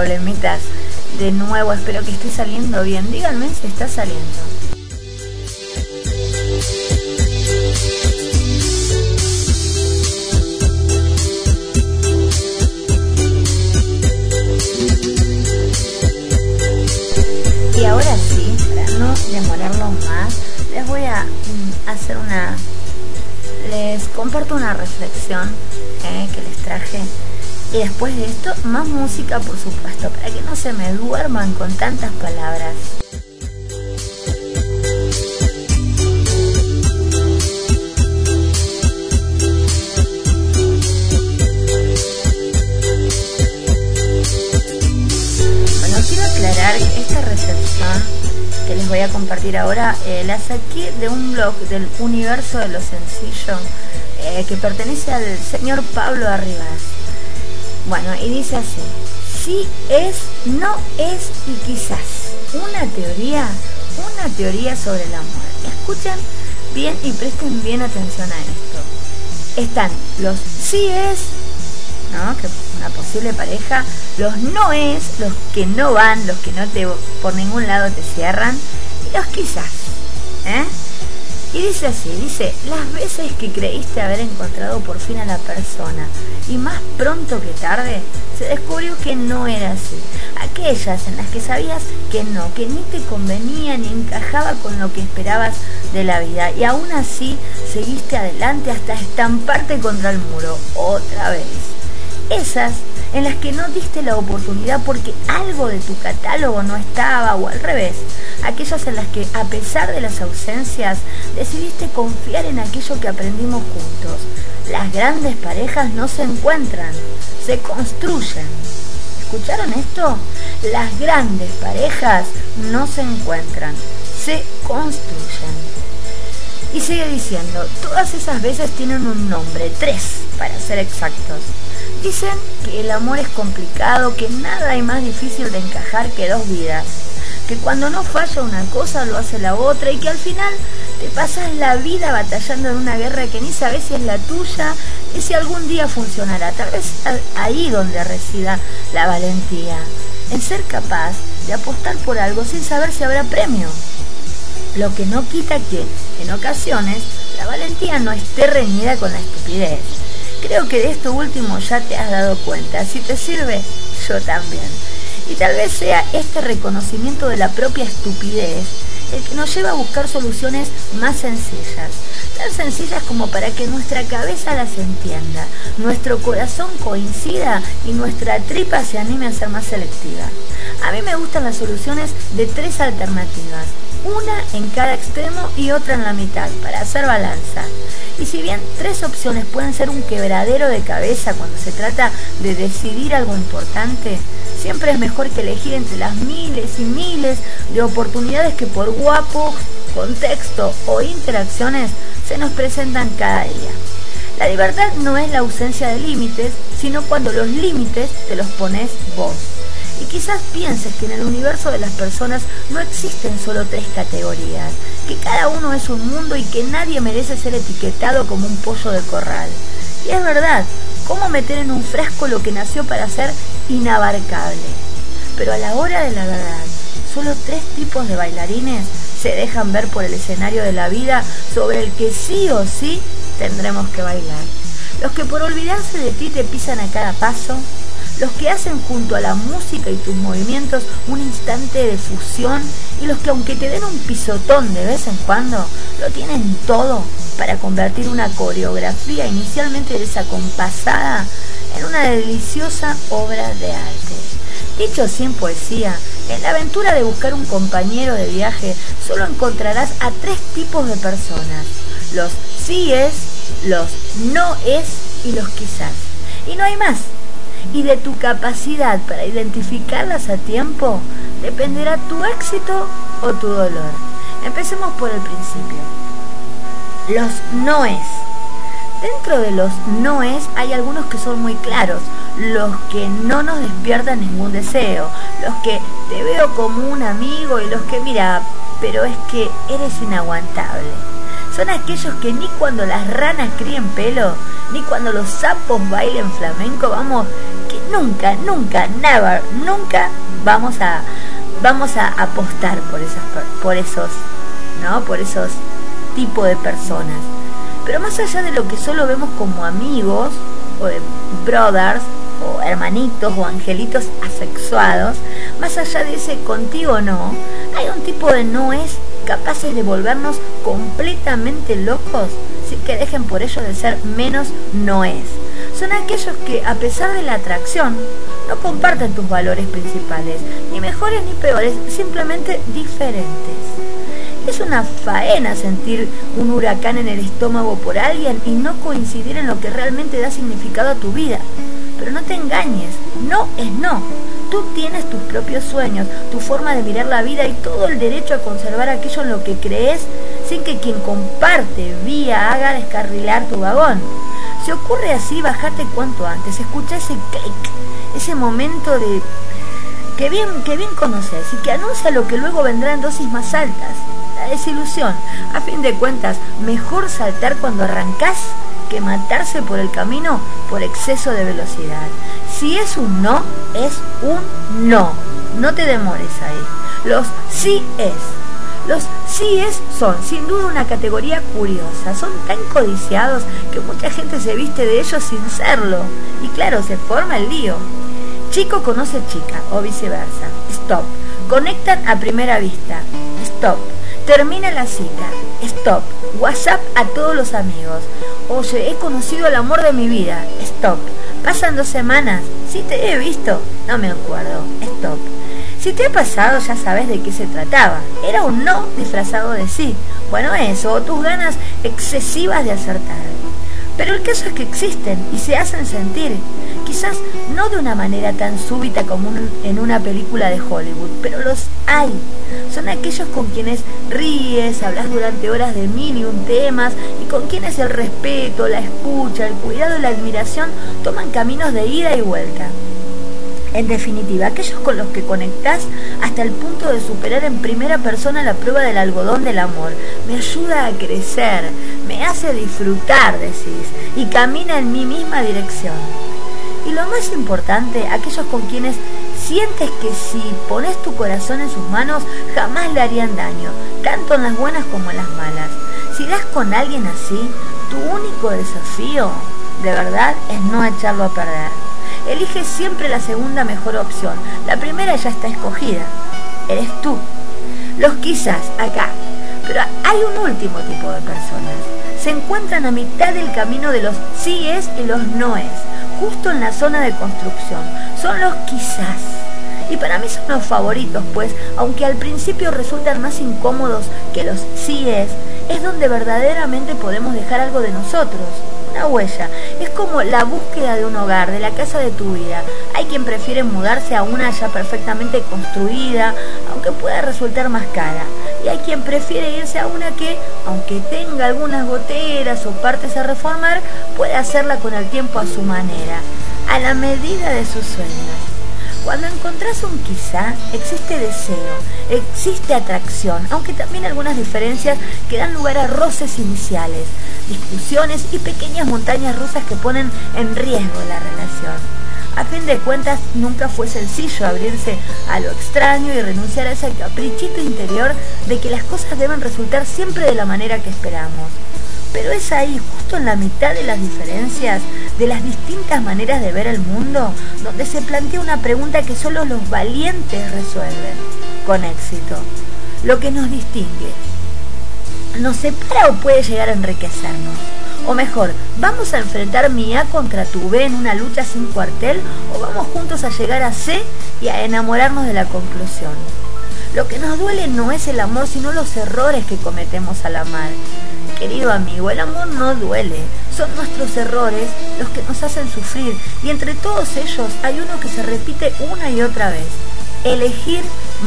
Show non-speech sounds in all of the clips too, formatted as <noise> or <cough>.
problemitas de nuevo. Espero que esté saliendo bien. Díganme si está saliendo. Y ahora sí, para no demorarlo más, les voy a mm, hacer una... Les comparto una reflexión eh, que les traje. Y después de esto, más música, por supuesto, para que no se me duerman con tantas palabras. Bueno, quiero aclarar que esta reflexión que les voy a compartir ahora eh, la saqué de un blog del universo de lo sencillo eh, que pertenece al señor Pablo Arribas. Bueno, y dice así, sí es, no es y quizás. Una teoría, una teoría sobre el amor. Escuchen bien y presten bien atención a esto. Están los sí es, ¿no? Que una posible pareja, los no es, los que no van, los que no te por ningún lado te cierran, y los quizás. ¿eh? Y dice así, dice, las veces que creíste haber encontrado por fin a la persona y más pronto que tarde se descubrió que no era así. Aquellas en las que sabías que no, que ni te convenía ni encajaba con lo que esperabas de la vida y aún así seguiste adelante hasta estamparte contra el muro otra vez. Esas en las que no diste la oportunidad porque algo de tu catálogo no estaba o al revés. Aquellas en las que a pesar de las ausencias decidiste confiar en aquello que aprendimos juntos. Las grandes parejas no se encuentran, se construyen. ¿Escucharon esto? Las grandes parejas no se encuentran, se construyen. Y sigue diciendo, todas esas veces tienen un nombre, tres para ser exactos. Dicen que el amor es complicado, que nada hay más difícil de encajar que dos vidas, que cuando no falla una cosa lo hace la otra y que al final te pasas la vida batallando en una guerra que ni sabes si es la tuya y si algún día funcionará. Tal vez ahí donde resida la valentía, en ser capaz de apostar por algo sin saber si habrá premio. Lo que no quita que, en ocasiones, la valentía no esté reñida con la estupidez Creo que de esto último ya te has dado cuenta. Si te sirve, yo también. Y tal vez sea este reconocimiento de la propia estupidez el que nos lleva a buscar soluciones más sencillas, tan sencillas como para que nuestra cabeza las entienda, nuestro corazón coincida y nuestra tripa se anime a ser más selectiva. A mí me gustan las soluciones de tres alternativas, una en cada extremo y otra en la mitad, para hacer balanza. Y si bien tres opciones pueden ser un quebradero de cabeza cuando se trata de decidir algo importante, siempre es mejor que elegir entre las miles y miles de oportunidades que por guapo, contexto o interacciones se nos presentan cada día. La libertad no es la ausencia de límites, sino cuando los límites te los pones vos. Quizás pienses que en el universo de las personas no existen solo tres categorías, que cada uno es un mundo y que nadie merece ser etiquetado como un pollo de corral. Y es verdad, ¿cómo meter en un frasco lo que nació para ser inabarcable? Pero a la hora de la verdad, solo tres tipos de bailarines se dejan ver por el escenario de la vida sobre el que sí o sí tendremos que bailar. Los que por olvidarse de ti te pisan a cada paso, los que hacen junto a la música y tus movimientos un instante de fusión y los que aunque te den un pisotón de vez en cuando, lo tienen todo para convertir una coreografía inicialmente desacompasada en una deliciosa obra de arte. Dicho sin poesía, en la aventura de buscar un compañero de viaje solo encontrarás a tres tipos de personas, los sí es, los no es y los quizás. Y no hay más y de tu capacidad para identificarlas a tiempo dependerá tu éxito o tu dolor. Empecemos por el principio. Los noes. Dentro de los noes hay algunos que son muy claros, los que no nos despiertan ningún deseo, los que te veo como un amigo y los que mira, pero es que eres inaguantable. son aquellos que ni cuando las ranas críen pelo, ni cuando los sapos bailen flamenco, vamos, que nunca, nunca, never, nunca vamos a, vamos a apostar por, esas, por esos, ¿no? Por esos tipos de personas. Pero más allá de lo que solo vemos como amigos, o brothers, o hermanitos, o angelitos asexuados, más allá de ese contigo no, hay un tipo de no es capaces de volvernos completamente locos que dejen por ello de ser menos no es. Son aquellos que, a pesar de la atracción, no comparten tus valores principales, ni mejores ni peores, simplemente diferentes. Es una faena sentir un huracán en el estómago por alguien y no coincidir en lo que realmente da significado a tu vida. Pero no te engañes, no es no. Tú tienes tus propios sueños, tu forma de mirar la vida y todo el derecho a conservar aquello en lo que crees sin que quien comparte vía haga descarrilar tu vagón. Si ocurre así, bajate cuanto antes, escucha ese clic, ese momento de que bien, que bien conoces y que anuncia lo que luego vendrá en dosis más altas, la desilusión. A fin de cuentas, mejor saltar cuando arrancás que matarse por el camino por exceso de velocidad. Si es un no, es un no. No te demores ahí. Los sí es. Los sí es son sin duda una categoría curiosa. Son tan codiciados que mucha gente se viste de ellos sin serlo. Y claro, se forma el lío. Chico conoce chica o viceversa. Stop. Conectan a primera vista. Stop. Termina la cita. Stop. WhatsApp a todos los amigos. Oye, he conocido el amor de mi vida. Stop. Pasan dos semanas. Si te he visto. No me acuerdo. Stop. Si te ha pasado ya sabes de qué se trataba. Era un no disfrazado de sí. Bueno, eso, o tus ganas excesivas de acertar. Pero el caso es que existen y se hacen sentir. Quizás no de una manera tan súbita como en una película de Hollywood, pero los hay. Son aquellos con quienes ríes, hablas durante horas de mil y un temas y con quienes el respeto, la escucha, el cuidado y la admiración toman caminos de ida y vuelta. En definitiva, aquellos con los que conectás hasta el punto de superar en primera persona la prueba del algodón del amor. Me ayuda a crecer, me hace disfrutar, decís, y camina en mi misma dirección. Y lo más importante, aquellos con quienes sientes que si pones tu corazón en sus manos jamás le harían daño, tanto en las buenas como en las malas. Si das con alguien así, tu único desafío, de verdad, es no echarlo a perder. Elige siempre la segunda mejor opción. La primera ya está escogida. Eres tú. Los quizás acá. Pero hay un último tipo de personas. Se encuentran a mitad del camino de los sí es y los no es. Justo en la zona de construcción. Son los quizás. Y para mí son los favoritos, pues, aunque al principio resultan más incómodos que los sí es, es donde verdaderamente podemos dejar algo de nosotros una huella. Es como la búsqueda de un hogar, de la casa de tu vida. Hay quien prefiere mudarse a una ya perfectamente construida, aunque pueda resultar más cara. Y hay quien prefiere irse a una que, aunque tenga algunas goteras o partes a reformar, puede hacerla con el tiempo a su manera, a la medida de sus sueños. Cuando encontrás un quizá, existe deseo, existe atracción, aunque también algunas diferencias que dan lugar a roces iniciales, discusiones y pequeñas montañas rusas que ponen en riesgo la relación. A fin de cuentas, nunca fue sencillo abrirse a lo extraño y renunciar a ese caprichito interior de que las cosas deben resultar siempre de la manera que esperamos. Pero es ahí, justo en la mitad de las diferencias, de las distintas maneras de ver el mundo, donde se plantea una pregunta que solo los valientes resuelven, con éxito. Lo que nos distingue, ¿nos separa o puede llegar a enriquecernos? O mejor, ¿vamos a enfrentar mi A contra tu B en una lucha sin cuartel o vamos juntos a llegar a C y a enamorarnos de la conclusión? Lo que nos duele no es el amor, sino los errores que cometemos al amar querido amigo, el amor no duele. Son nuestros errores los que nos hacen sufrir. Y entre todos ellos hay uno que se repite una y otra vez. Elegir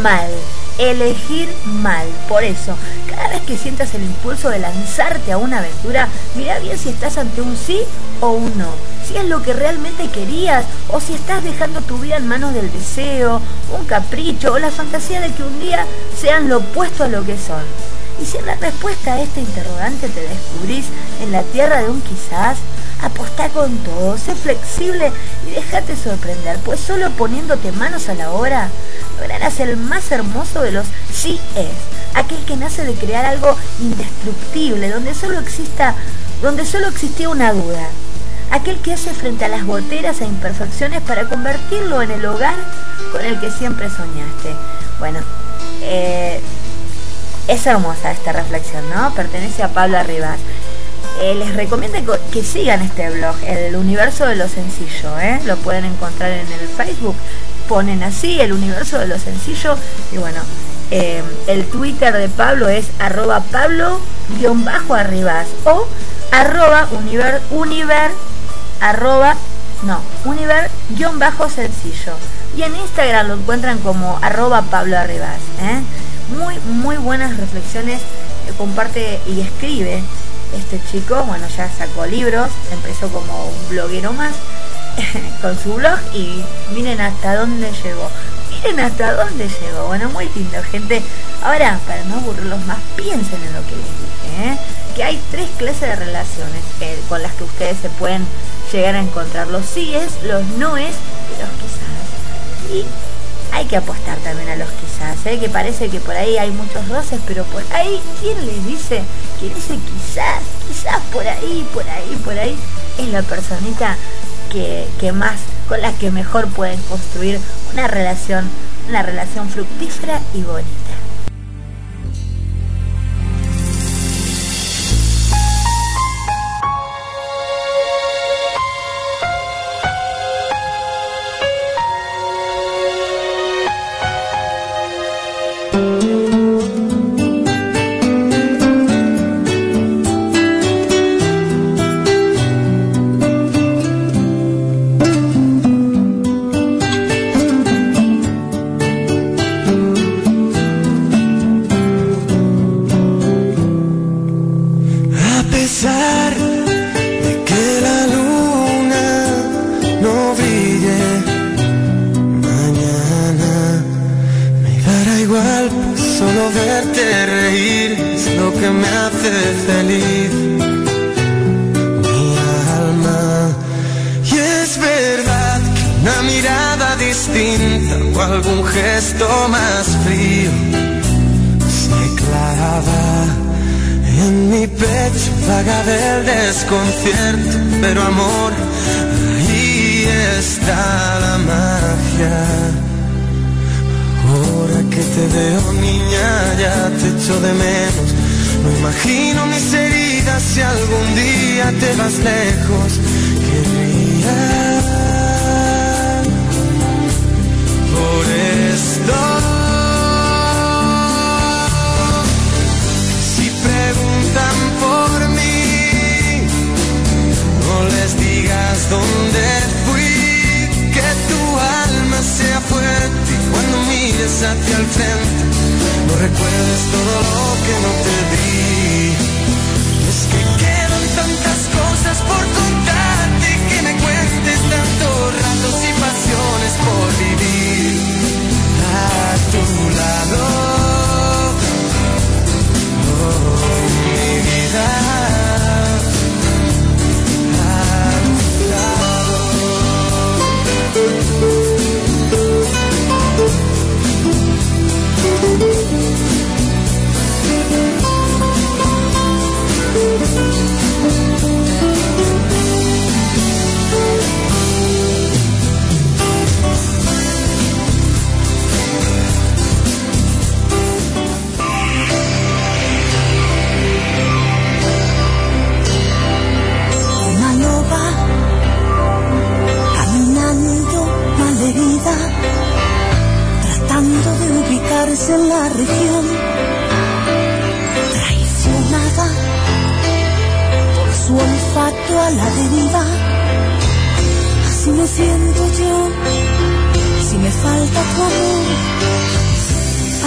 mal. Elegir mal. Por eso, cada vez que sientas el impulso de lanzarte a una aventura, mira bien si estás ante un sí o un no. Si es lo que realmente querías o si estás dejando tu vida en manos del deseo, un capricho o la fantasía de que un día sean lo opuesto a lo que son. Y si en la respuesta a este interrogante te descubrís en la tierra de un quizás, apostá con todo, sé flexible y déjate sorprender, pues solo poniéndote manos a la obra lograrás el más hermoso de los sí es, aquel que nace de crear algo indestructible, donde solo exista, donde solo existía una duda, aquel que hace frente a las goteras e imperfecciones para convertirlo en el hogar con el que siempre soñaste. Bueno, eh, es hermosa esta reflexión, ¿no? Pertenece a Pablo Arribas. Eh, les recomiendo que sigan este blog, el universo de lo sencillo, ¿eh? lo pueden encontrar en el Facebook, ponen así, el universo de lo sencillo, y bueno, eh, el Twitter de Pablo es arroba pablo-arribas o arroba univer, arroba, no, univer-sencillo. Y en Instagram lo encuentran como arroba Pablo Arribas. ¿eh? Muy, muy buenas reflexiones comparte y escribe este chico. Bueno, ya sacó libros, empezó como un bloguero más <laughs> con su blog y miren hasta dónde llegó. Miren hasta dónde llegó. Bueno, muy lindo, gente. Ahora, para no aburrirlos más, piensen en lo que les dije. ¿eh? Que hay tres clases de relaciones eh, con las que ustedes se pueden llegar a encontrar. Los síes, los noes y los quizás. Y hay que apostar también a los quizás, ¿eh? que parece que por ahí hay muchos roces, pero por ahí, ¿quién les dice que ese quizás, quizás por ahí, por ahí, por ahí, es la personita que más, con la que mejor pueden construir una relación, una relación fructífera y bonita? Solo verte reír es lo que me hace feliz. Mi alma. Y es verdad que una mirada distinta o algún gesto más frío se clava. En mi pecho vaga del desconcierto, pero amor, ahí está la magia te veo niña ya te echo de menos. No imagino mis heridas si algún día te vas lejos. Querría por esto. Si preguntan por mí, no les digas dónde. cuando mires hacia el frente, no recuerdes todo lo que no te di. Es que quedan tantas cosas por contar.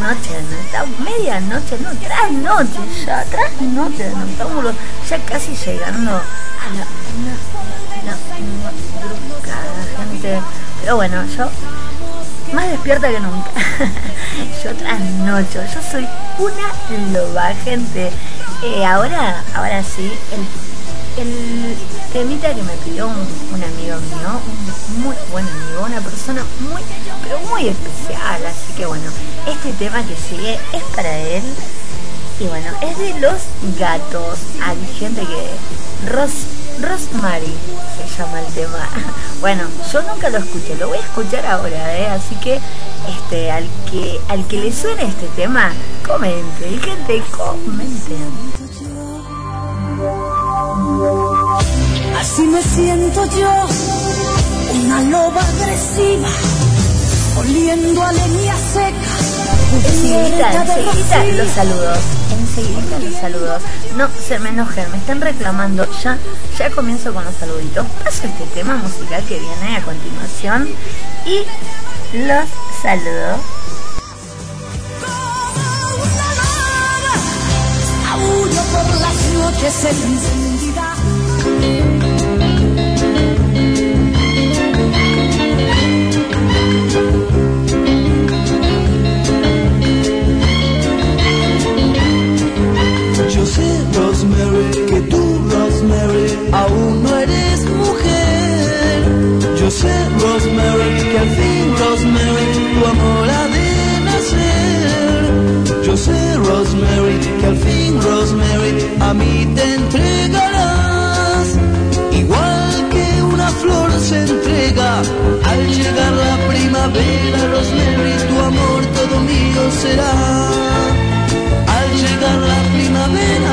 noche, medianoche, no, noche ya, noche de noctámbulos, ya casi llegando a la una, gente. Pero bueno, yo más despierta que nunca. <laughs> yo trasnocho, yo soy una loba, gente. Eh, ahora, ahora sí, el, el temita que me pidió un, amigo mío, un muy buen amigo, una persona muy, muy especial. Así que bueno, este tema que sigue es para él. Y bueno, es de los gatos. Hay gente que... Ros, Rosemary se llama el tema. <laughs> Bueno, yo nunca lo escuché, lo voy a escuchar ahora, ¿eh? así que este, al que al que le suene este tema, comente, gente, comenten. Así me siento yo, una loba agresiva, oliendo a leña seca. Enseguida, enseguida los saludos, enseguida los saludos. No se me enojen, me están reclamando. Ya, ya comienzo con los saluditos. Paso este tema musical que viene a continuación y los saludo. por las noches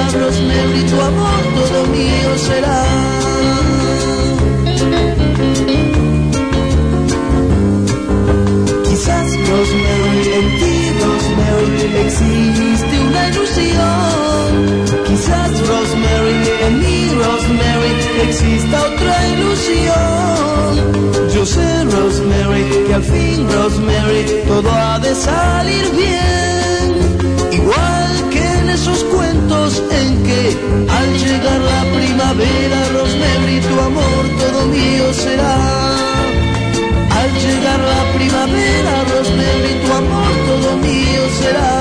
primavera, Rosemary, tu amor todo mío será. Quizás Rosemary, en ti Rosemary, existe una ilusión. Quizás Rosemary, en mí Rosemary, exista otra ilusión. Yo sé Rosemary, que al fin Rosemary, todo ha de salir bien. En que al llegar la primavera, Rosemary, tu amor todo mío será. Al llegar la primavera, Rosemary, tu amor todo mío será.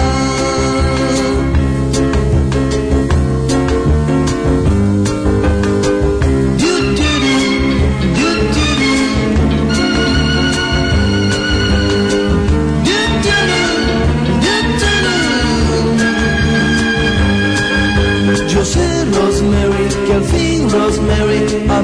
Rosemary, que al fin, Rosemary, a